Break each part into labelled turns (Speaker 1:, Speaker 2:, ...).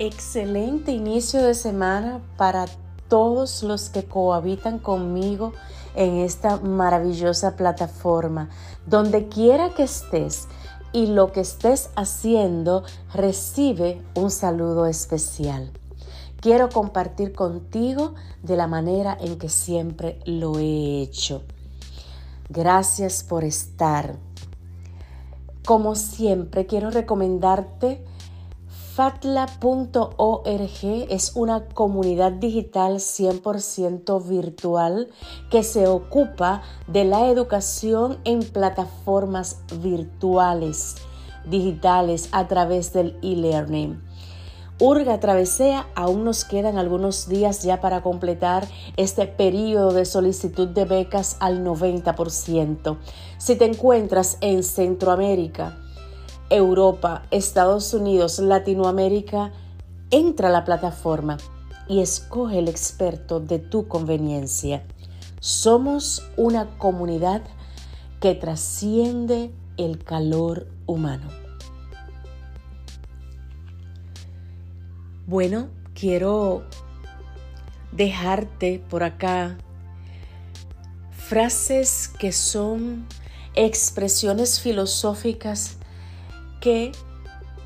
Speaker 1: Excelente inicio de semana para todos los que cohabitan conmigo en esta maravillosa plataforma. Donde quiera que estés y lo que estés haciendo, recibe un saludo especial. Quiero compartir contigo de la manera en que siempre lo he hecho. Gracias por estar. Como siempre, quiero recomendarte Fatla.org es una comunidad digital 100% virtual que se ocupa de la educación en plataformas virtuales, digitales a través del e-learning. Urga Travesea, aún nos quedan algunos días ya para completar este periodo de solicitud de becas al 90%. Si te encuentras en Centroamérica, Europa, Estados Unidos, Latinoamérica, entra a la plataforma y escoge el experto de tu conveniencia. Somos una comunidad que trasciende el calor humano. Bueno, quiero dejarte por acá frases que son expresiones filosóficas que,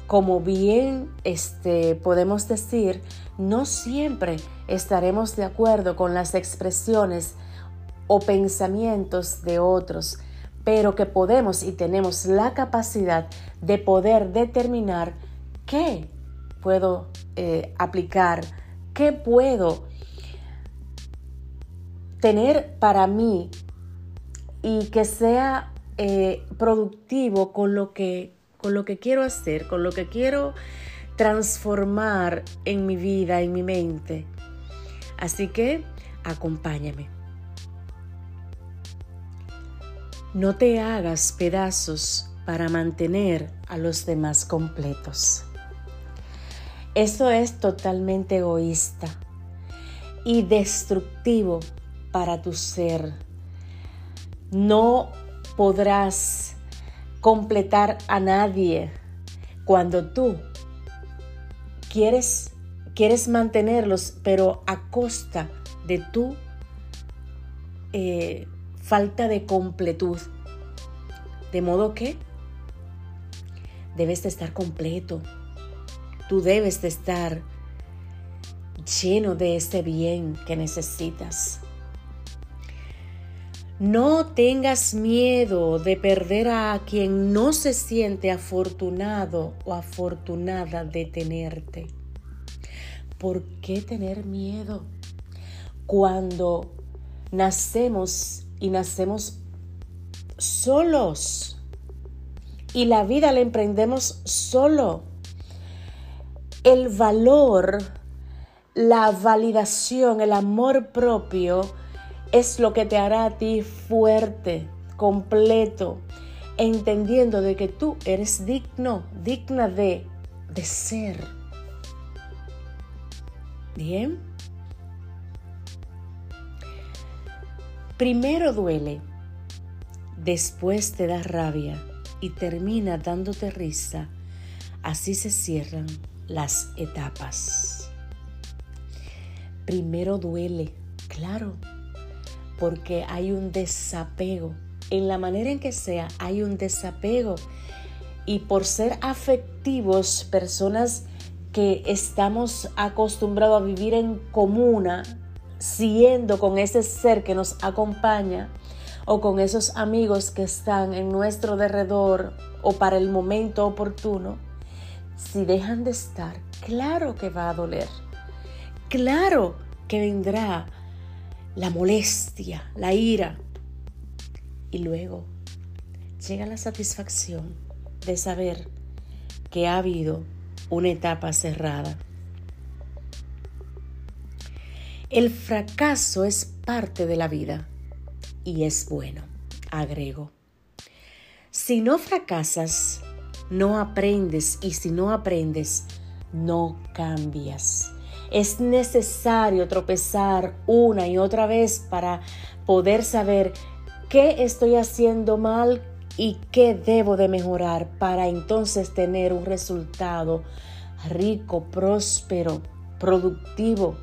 Speaker 1: como bien este, podemos decir, no siempre estaremos de acuerdo con las expresiones o pensamientos de otros, pero que podemos y tenemos la capacidad de poder determinar qué puedo eh, aplicar, qué puedo tener para mí y que sea eh, productivo con lo que con lo que quiero hacer, con lo que quiero transformar en mi vida, en mi mente. Así que acompáñame. No te hagas pedazos para mantener a los demás completos. Eso es totalmente egoísta y destructivo para tu ser. No podrás completar a nadie cuando tú quieres, quieres mantenerlos, pero a costa de tu eh, falta de completud. De modo que debes de estar completo. Tú debes de estar lleno de ese bien que necesitas. No tengas miedo de perder a quien no se siente afortunado o afortunada de tenerte. ¿Por qué tener miedo? Cuando nacemos y nacemos solos y la vida la emprendemos solo. El valor, la validación, el amor propio, es lo que te hará a ti fuerte, completo, entendiendo de que tú eres digno, digna de, de ser. Bien. Primero duele, después te da rabia y termina dándote risa. Así se cierran las etapas. Primero duele, claro, porque hay un desapego. En la manera en que sea, hay un desapego. Y por ser afectivos, personas que estamos acostumbrados a vivir en comuna, siendo con ese ser que nos acompaña o con esos amigos que están en nuestro derredor o para el momento oportuno, si dejan de estar, claro que va a doler. Claro que vendrá la molestia, la ira. Y luego llega la satisfacción de saber que ha habido una etapa cerrada. El fracaso es parte de la vida y es bueno, agrego. Si no fracasas, no aprendes y si no aprendes, no cambias. Es necesario tropezar una y otra vez para poder saber qué estoy haciendo mal y qué debo de mejorar para entonces tener un resultado rico, próspero, productivo.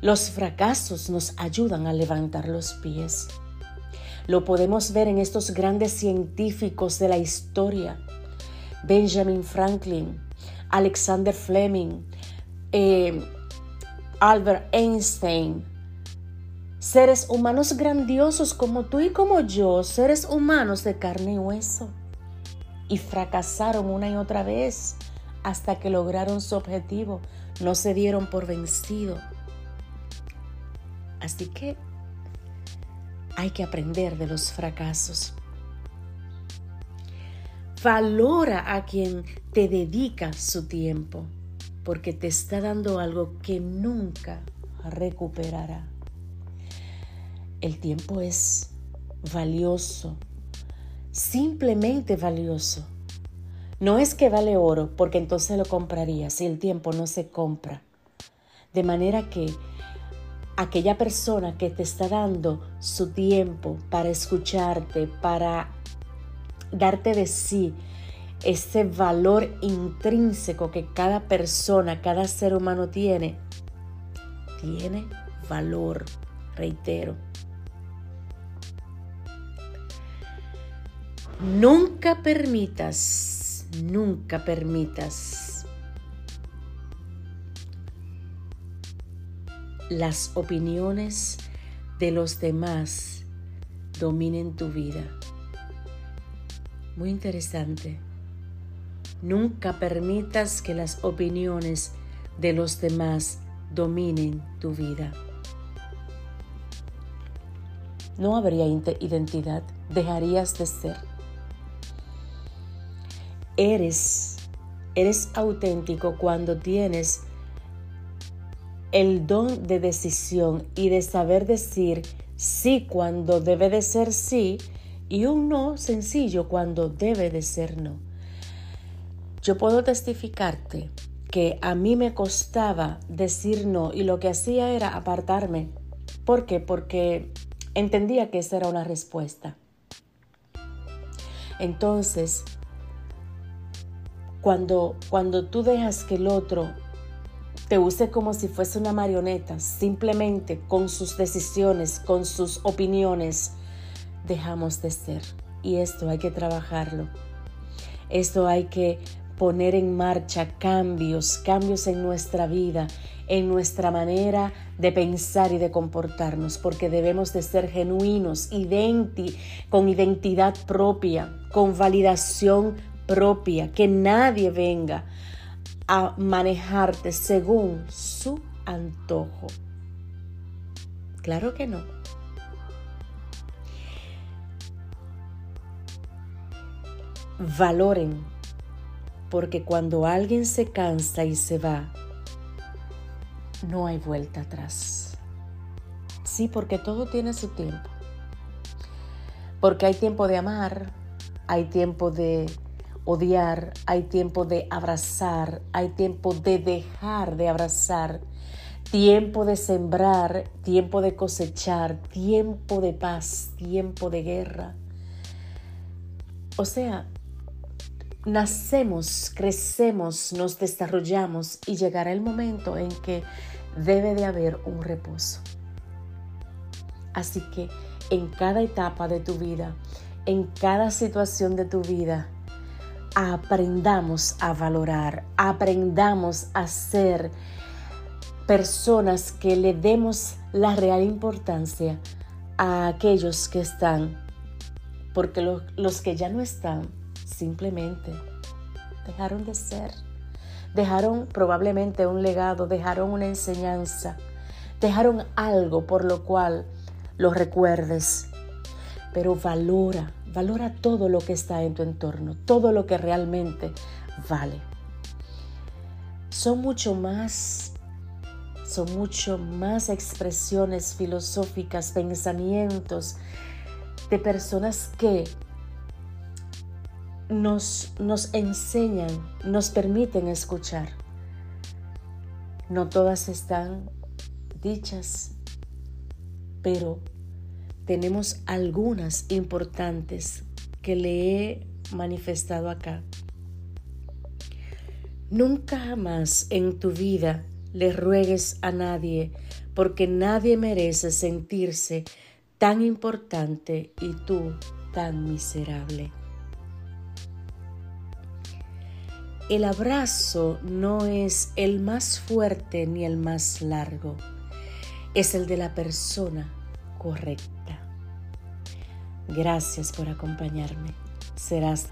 Speaker 1: Los fracasos nos ayudan a levantar los pies. Lo podemos ver en estos grandes científicos de la historia. Benjamin Franklin, Alexander Fleming, eh, Albert Einstein, seres humanos grandiosos como tú y como yo, seres humanos de carne y hueso. Y fracasaron una y otra vez hasta que lograron su objetivo. No se dieron por vencido. Así que hay que aprender de los fracasos. Valora a quien te dedica su tiempo, porque te está dando algo que nunca recuperará. El tiempo es valioso, simplemente valioso. No es que vale oro, porque entonces lo compraría si el tiempo no se compra. De manera que aquella persona que te está dando su tiempo para escucharte, para darte de sí, ese valor intrínseco que cada persona, cada ser humano tiene, tiene valor, reitero. Nunca permitas, nunca permitas las opiniones de los demás dominen tu vida. Muy interesante. Nunca permitas que las opiniones de los demás dominen tu vida. No habría identidad, dejarías de ser. Eres, eres auténtico cuando tienes el don de decisión y de saber decir sí cuando debe de ser sí y un no sencillo cuando debe de ser no. Yo puedo testificarte que a mí me costaba decir no y lo que hacía era apartarme. ¿Por qué? Porque entendía que esa era una respuesta. Entonces, cuando, cuando tú dejas que el otro te use como si fuese una marioneta, simplemente con sus decisiones, con sus opiniones, dejamos de ser. Y esto hay que trabajarlo. Esto hay que poner en marcha cambios, cambios en nuestra vida, en nuestra manera de pensar y de comportarnos, porque debemos de ser genuinos, identi con identidad propia, con validación propia, que nadie venga a manejarte según su antojo. Claro que no. Valoren, porque cuando alguien se cansa y se va, no hay vuelta atrás. Sí, porque todo tiene su tiempo. Porque hay tiempo de amar, hay tiempo de odiar, hay tiempo de abrazar, hay tiempo de dejar de abrazar, tiempo de sembrar, tiempo de cosechar, tiempo de paz, tiempo de guerra. O sea, nacemos, crecemos, nos desarrollamos y llegará el momento en que debe de haber un reposo. Así que en cada etapa de tu vida, en cada situación de tu vida, aprendamos a valorar, aprendamos a ser personas que le demos la real importancia a aquellos que están, porque los que ya no están simplemente dejaron de ser, dejaron probablemente un legado, dejaron una enseñanza, dejaron algo por lo cual los recuerdes, pero valora Valora todo lo que está en tu entorno, todo lo que realmente vale. Son mucho más, son mucho más expresiones filosóficas, pensamientos de personas que nos, nos enseñan, nos permiten escuchar. No todas están dichas, pero tenemos algunas importantes que le he manifestado acá. Nunca jamás en tu vida le ruegues a nadie porque nadie merece sentirse tan importante y tú tan miserable. El abrazo no es el más fuerte ni el más largo, es el de la persona correcta. Gracias por acompañarme. Serás